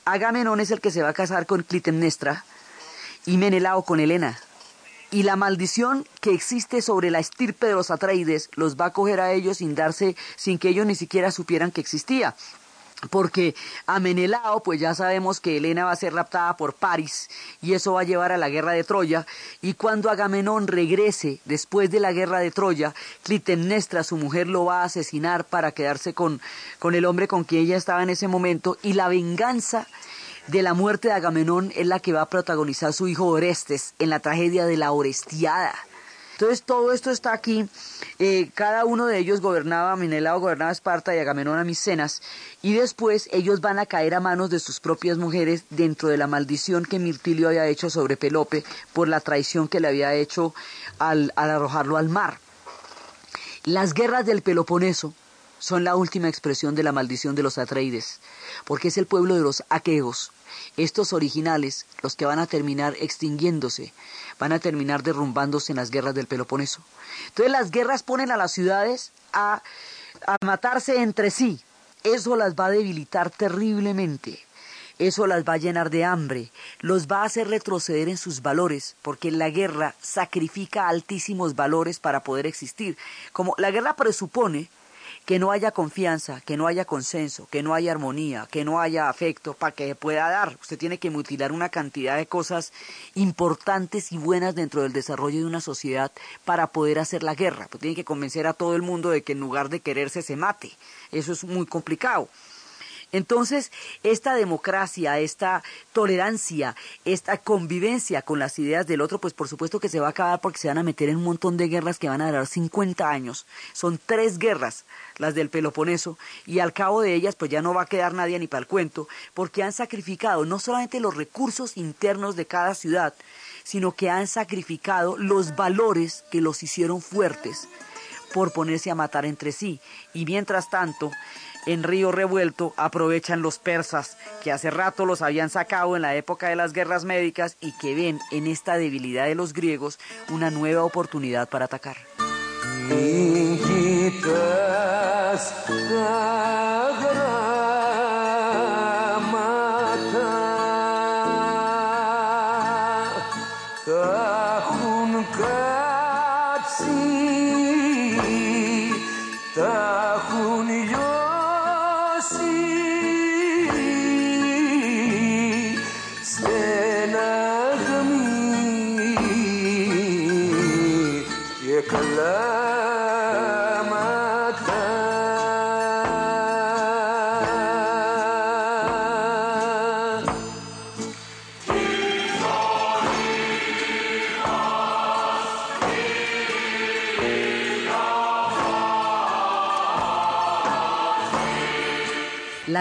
Agamenón es el que se va a casar con Clitemnestra y Menelao con Helena. Y la maldición que existe sobre la estirpe de los Atreides los va a coger a ellos sin darse, sin que ellos ni siquiera supieran que existía. Porque a Menelao, pues ya sabemos que Helena va a ser raptada por Paris y eso va a llevar a la guerra de Troya. Y cuando Agamenón regrese después de la guerra de Troya, Clitemnestra, su mujer, lo va a asesinar para quedarse con, con el hombre con quien ella estaba en ese momento y la venganza de la muerte de Agamenón es la que va a protagonizar su hijo Orestes en la tragedia de la Orestiada. Entonces todo esto está aquí. Eh, cada uno de ellos gobernaba, Menelao gobernaba Esparta y Agamenón a Micenas. Y después ellos van a caer a manos de sus propias mujeres dentro de la maldición que Mirtilio había hecho sobre Pelope por la traición que le había hecho al, al arrojarlo al mar. Las guerras del Peloponeso son la última expresión de la maldición de los Atreides, porque es el pueblo de los aqueos, estos originales, los que van a terminar extinguiéndose, van a terminar derrumbándose en las guerras del Peloponeso. Entonces las guerras ponen a las ciudades a, a matarse entre sí. Eso las va a debilitar terriblemente. Eso las va a llenar de hambre, los va a hacer retroceder en sus valores, porque la guerra sacrifica altísimos valores para poder existir. Como la guerra presupone que no haya confianza, que no haya consenso, que no haya armonía, que no haya afecto para que pueda dar. Usted tiene que mutilar una cantidad de cosas importantes y buenas dentro del desarrollo de una sociedad para poder hacer la guerra. Pues tiene que convencer a todo el mundo de que en lugar de quererse se mate. Eso es muy complicado. Entonces, esta democracia, esta tolerancia, esta convivencia con las ideas del otro, pues por supuesto que se va a acabar porque se van a meter en un montón de guerras que van a durar 50 años. Son tres guerras, las del Peloponeso, y al cabo de ellas, pues ya no va a quedar nadie ni para el cuento, porque han sacrificado no solamente los recursos internos de cada ciudad, sino que han sacrificado los valores que los hicieron fuertes por ponerse a matar entre sí. Y mientras tanto, en río revuelto aprovechan los persas, que hace rato los habían sacado en la época de las guerras médicas y que ven en esta debilidad de los griegos una nueva oportunidad para atacar.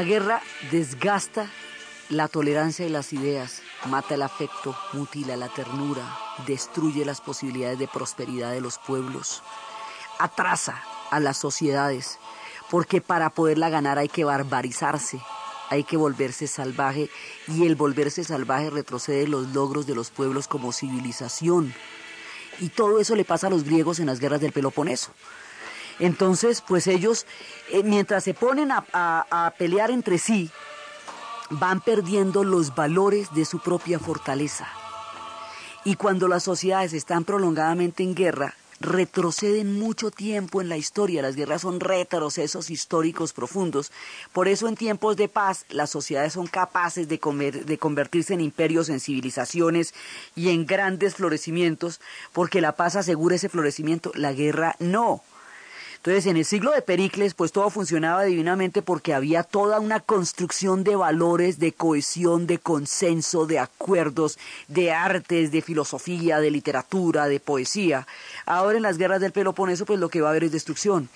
La guerra desgasta la tolerancia de las ideas, mata el afecto, mutila la ternura, destruye las posibilidades de prosperidad de los pueblos, atrasa a las sociedades, porque para poderla ganar hay que barbarizarse, hay que volverse salvaje y el volverse salvaje retrocede los logros de los pueblos como civilización. Y todo eso le pasa a los griegos en las guerras del Peloponeso. Entonces, pues ellos, eh, mientras se ponen a pelear entre sí, van perdiendo los valores de su propia fortaleza. Y cuando las sociedades están prolongadamente en guerra, retroceden mucho tiempo en la historia. Las guerras son retrocesos históricos profundos. Por eso en tiempos de paz las sociedades son capaces de, de, convertirse en imperios, en civilizaciones y en grandes florecimientos, porque la paz asegura ese florecimiento, la guerra no. Entonces, en el siglo de Pericles, pues todo funcionaba divinamente porque había toda una construcción de valores, de cohesión, de consenso, de acuerdos, de artes, de filosofía, de literatura, de poesía. Ahora en las guerras del Peloponeso, pues lo que va a haber es destrucción.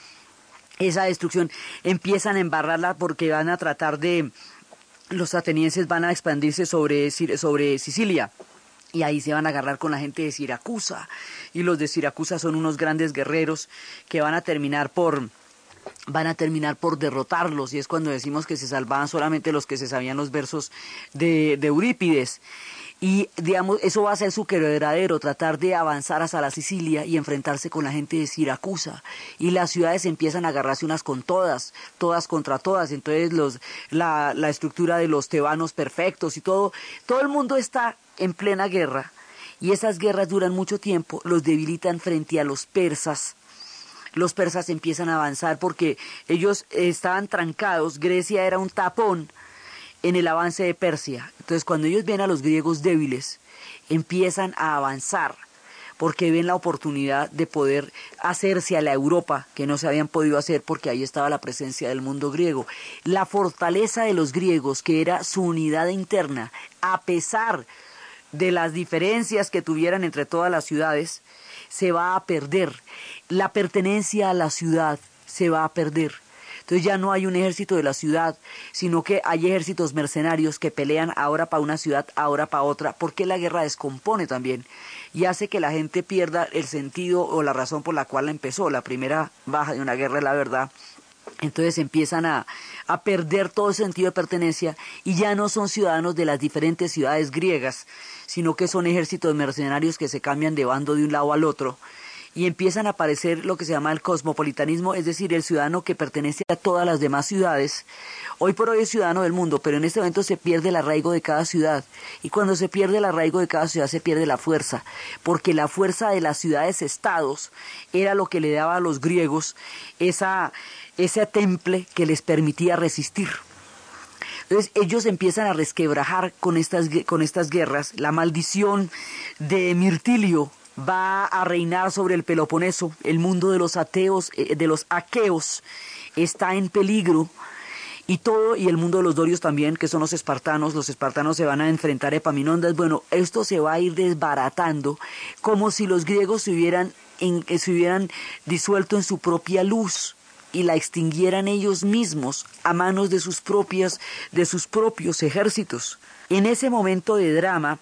Esa destrucción empiezan a embarrarla porque van a tratar de los atenienses van a expandirse sobre, sobre Sicilia y ahí se van a agarrar con la gente de Siracusa. Y los de Siracusa son unos grandes guerreros que van a terminar por van a terminar por derrotarlos. Y es cuando decimos que se salvaban solamente los que se sabían los versos de, de Eurípides. Y digamos eso va a ser su quebradero, tratar de avanzar hasta la Sicilia y enfrentarse con la gente de Siracusa. Y las ciudades empiezan a agarrarse unas con todas, todas contra todas, entonces los la, la estructura de los tebanos perfectos y todo, todo el mundo está en plena guerra y esas guerras duran mucho tiempo, los debilitan frente a los persas. Los persas empiezan a avanzar porque ellos estaban trancados, Grecia era un tapón en el avance de Persia. Entonces cuando ellos ven a los griegos débiles, empiezan a avanzar porque ven la oportunidad de poder hacerse a la Europa que no se habían podido hacer porque ahí estaba la presencia del mundo griego. La fortaleza de los griegos, que era su unidad interna, a pesar de las diferencias que tuvieran entre todas las ciudades, se va a perder. La pertenencia a la ciudad se va a perder. Entonces ya no hay un ejército de la ciudad, sino que hay ejércitos mercenarios que pelean ahora para una ciudad, ahora para otra, porque la guerra descompone también y hace que la gente pierda el sentido o la razón por la cual empezó. La primera baja de una guerra es la verdad. Entonces empiezan a, a perder todo sentido de pertenencia y ya no son ciudadanos de las diferentes ciudades griegas, sino que son ejércitos mercenarios que se cambian de bando de un lado al otro y empiezan a aparecer lo que se llama el cosmopolitanismo, es decir, el ciudadano que pertenece a todas las demás ciudades. Hoy por hoy es ciudadano del mundo, pero en este momento se pierde el arraigo de cada ciudad. Y cuando se pierde el arraigo de cada ciudad se pierde la fuerza, porque la fuerza de las ciudades-estados era lo que le daba a los griegos esa, ese temple que les permitía resistir. Entonces ellos empiezan a resquebrajar con estas, con estas guerras. La maldición de Mirtilio va a reinar sobre el Peloponeso. El mundo de los ateos, eh, de los aqueos, está en peligro. Y todo, y el mundo de los dorios también, que son los espartanos, los espartanos se van a enfrentar a Epaminondas. Bueno, esto se va a ir desbaratando, como si los griegos se hubieran, eh, se hubieran disuelto en su propia luz y la extinguieran ellos mismos a manos de sus propias de sus propios ejércitos. En ese momento de drama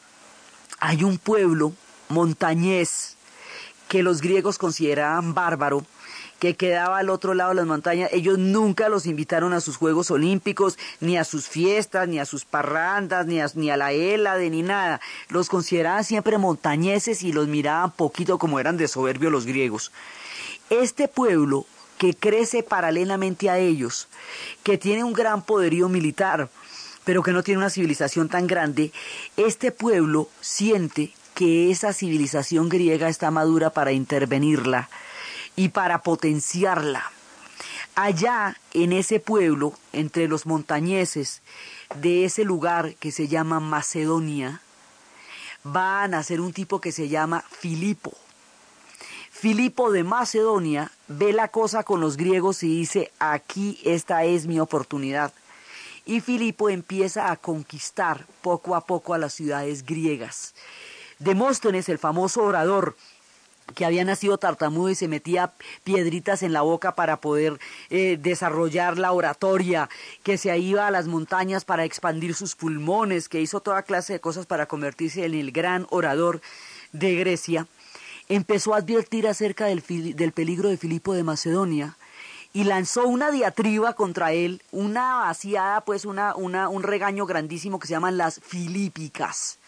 hay un pueblo montañés que los griegos consideraban bárbaro, que quedaba al otro lado de las montañas. Ellos nunca los invitaron a sus Juegos Olímpicos, ni a sus fiestas, ni a sus parrandas, ni a, ni a la Hélade, ni nada. Los consideraban siempre montañeses y los miraban poquito como eran de soberbios los griegos. Este pueblo que crece paralelamente a ellos, que tiene un gran poderío militar, pero que no tiene una civilización tan grande, este pueblo siente que esa civilización griega está madura para intervenirla y para potenciarla. Allá, en ese pueblo, entre los montañeses de ese lugar que se llama Macedonia, va a nacer un tipo que se llama Filipo. Filipo de Macedonia ve la cosa con los griegos y dice, aquí esta es mi oportunidad. Y Filipo empieza a conquistar poco a poco a las ciudades griegas. Demóstenes, el famoso orador, que había nacido tartamudo y se metía piedritas en la boca para poder eh, desarrollar la oratoria, que se iba a las montañas para expandir sus pulmones, que hizo toda clase de cosas para convertirse en el gran orador de Grecia empezó a advertir acerca del, peligro de Filipo de Macedonia y lanzó una diatriba contra él, una vaciada, pues una, una, un regaño grandísimo que se llaman las filípicas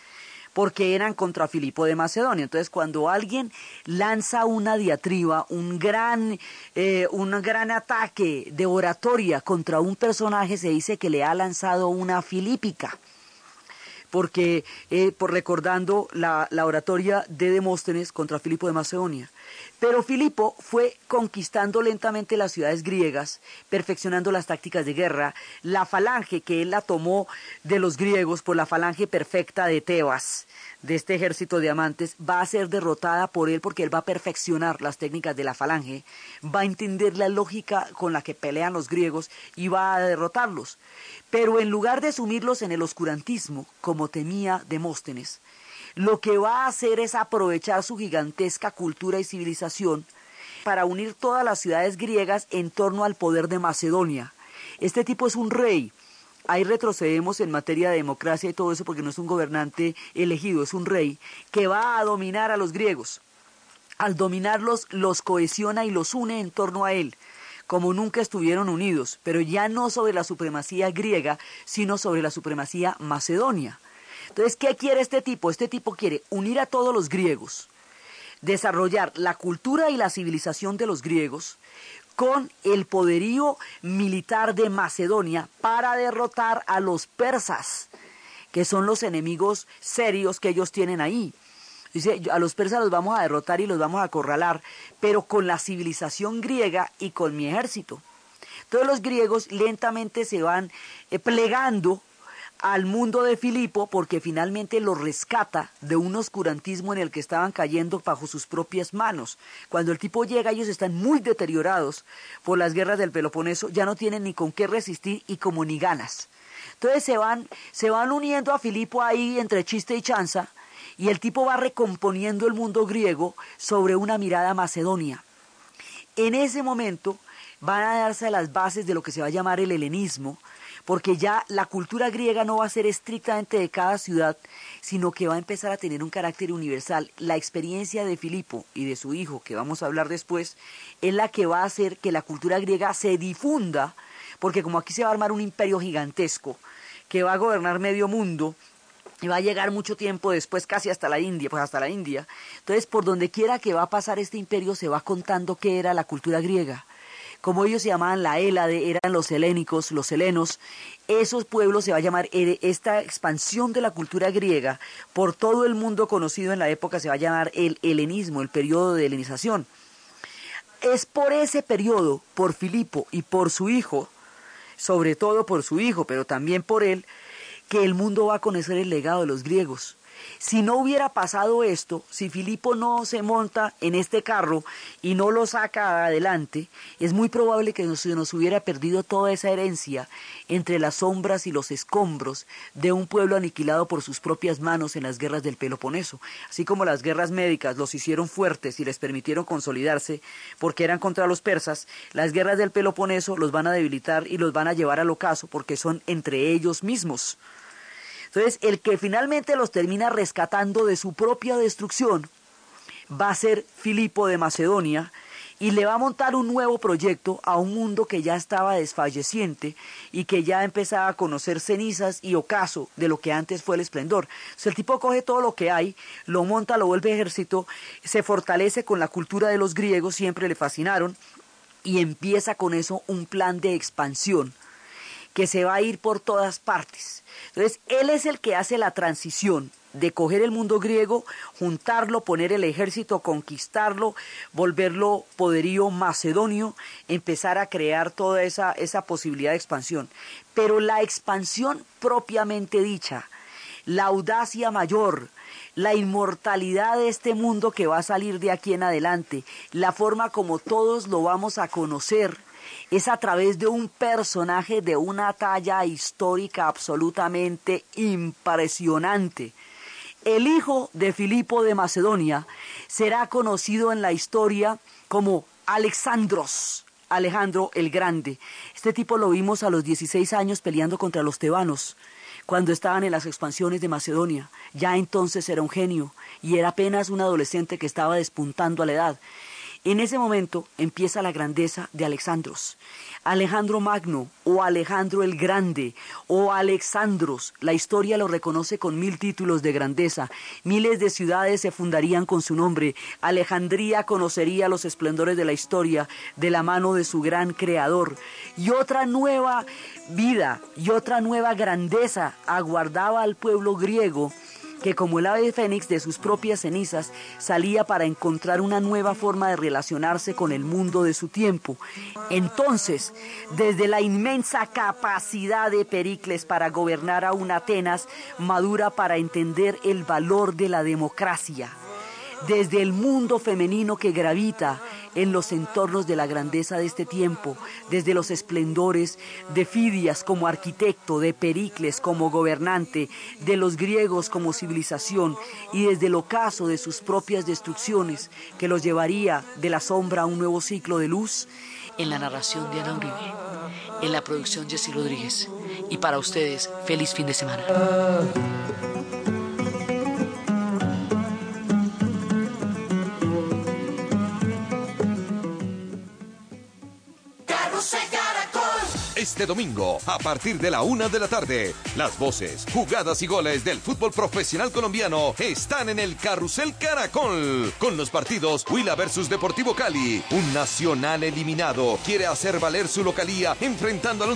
porque eran contra Filipo de Macedonia. Entonces, cuando alguien lanza una diatriba, un gran, eh, un gran ataque de oratoria contra un personaje, se dice que le ha lanzado una filípica porque eh, por recordando la, la, oratoria de Demóstenes contra Filipo de Macedonia. Pero Filipo fue conquistando lentamente las ciudades griegas, perfeccionando las tácticas de guerra, la falange que él la tomó de los griegos por la falange perfecta de Tebas, de este ejército de amantes, va a ser derrotada por él porque él va a perfeccionar las técnicas de la falange, va a entender la lógica con la que pelean los griegos y va a derrotarlos. Pero en lugar de sumirlos en el oscurantismo, como temía Demóstenes, lo que va a hacer es aprovechar su gigantesca cultura y civilización para unir todas las ciudades griegas en torno al poder de Macedonia. Este tipo es un rey. Ahí retrocedemos en materia de democracia y todo eso porque no es un gobernante elegido, es un rey que va a dominar a los griegos. Al dominarlos los cohesiona y los une en torno a él como nunca estuvieron unidos, pero ya no sobre la supremacía griega, sino sobre la supremacía macedonia. Entonces, ¿qué quiere este tipo? Este tipo quiere unir a todos los griegos, desarrollar la cultura y la civilización de los griegos con el poderío militar de Macedonia para derrotar a los persas, que son los enemigos serios que ellos tienen ahí. Dice, a los persas los vamos a derrotar y los vamos a acorralar, pero con la civilización griega y con mi ejército. Todos los griegos lentamente se van eh, plegando al mundo de Filipo porque finalmente los rescata de un oscurantismo en el que estaban cayendo bajo sus propias manos. Cuando el tipo llega, ellos están muy deteriorados por las guerras del Peloponeso, ya no tienen ni con qué resistir y como ni ganas. Entonces se van, se van uniendo a Filipo ahí entre chiste y chanza, y el tipo va recomponiendo el mundo griego sobre una mirada macedonia. En ese momento van a darse las bases de lo que se va a llamar el helenismo, porque ya la cultura griega no va a ser estrictamente de cada ciudad, sino que va a empezar a tener un carácter universal. La experiencia de Filipo y de su hijo, que vamos a hablar después, es la que va a hacer que la cultura griega se difunda, porque como aquí se va a armar un imperio gigantesco que va a gobernar medio mundo, y va a llegar mucho tiempo después casi hasta la India, pues hasta la India. Entonces, por donde quiera que va a pasar este imperio, se va contando qué era la cultura griega. Como ellos se llamaban la Hélade, eran los helénicos, los helenos, esos pueblos se va a llamar, esta expansión de la cultura griega por todo el mundo conocido en la época se va a llamar el helenismo, el periodo de helenización. Es por ese periodo, por Filipo y por su hijo, sobre todo por su hijo, pero también por él, que el mundo va a conocer el legado de los griegos. Si no hubiera pasado esto, si Filipo no se monta en este carro y no lo saca adelante, es muy probable que se nos hubiera perdido toda esa herencia entre las sombras y los escombros de un pueblo aniquilado por sus propias manos en las guerras del Peloponeso. Así como las guerras médicas los hicieron fuertes y les permitieron consolidarse porque eran contra los persas, las guerras del Peloponeso los van a debilitar y los van a llevar al ocaso porque son entre ellos mismos. Entonces, el que finalmente los termina rescatando de su propia destrucción va a ser Filipo de Macedonia y le va a montar un nuevo proyecto a un mundo que ya estaba desfalleciente y que ya empezaba a conocer cenizas y ocaso de lo que antes fue el esplendor. Entonces el tipo coge todo lo que hay, lo monta, lo vuelve ejército, se fortalece con la cultura de los griegos, siempre le fascinaron, y empieza con eso un plan de expansión que se va a ir por todas partes. Entonces, él es el que hace la transición de coger el mundo griego, juntarlo, poner el ejército, conquistarlo, volverlo poderío macedonio, empezar a crear toda esa, esa posibilidad de expansión. Pero la expansión propiamente dicha, la audacia mayor, la inmortalidad de este mundo que va a salir de aquí en adelante, la forma como todos lo vamos a conocer, es a través de un personaje de una talla histórica absolutamente impresionante. El hijo de Filipo de Macedonia será conocido en la historia como Alexandros, Alejandro el Grande. Este tipo lo vimos a los 16 años peleando contra los tebanos, cuando estaban en las expansiones de Macedonia. Ya entonces era un genio y era apenas un adolescente que estaba despuntando a la edad En ese momento empieza la grandeza de Alexandros. Alejandro Magno o Alejandro el Grande o Alexandros. La historia lo reconoce con mil títulos de grandeza. Miles de ciudades se fundarían con su nombre. Alejandría conocería los esplendores de la historia de la mano de su gran creador. Y otra nueva vida y otra nueva grandeza aguardaba al pueblo griego que como el ave fénix de sus propias cenizas salía para encontrar una nueva forma de relacionarse con el mundo de su tiempo. Entonces, desde la inmensa capacidad de Pericles para gobernar a una Atenas madura para entender el valor de la democracia, desde el mundo femenino que gravita en los entornos de la grandeza de este tiempo, desde los esplendores de Fidias como arquitecto, de Pericles como gobernante, de los griegos como civilización y desde el ocaso de sus propias destrucciones que los llevaría de la sombra a un nuevo ciclo de luz, en la narración de Ana Uribe, en la producción Jessy Rodríguez. Y para ustedes, feliz fin de semana. Este domingo, a partir de la una de la tarde, las voces, jugadas y goles del fútbol profesional colombiano están en el Carrusel Caracol. Con los partidos Huila versus Deportivo Cali. Un nacional eliminado quiere hacer valer su localía enfrentando al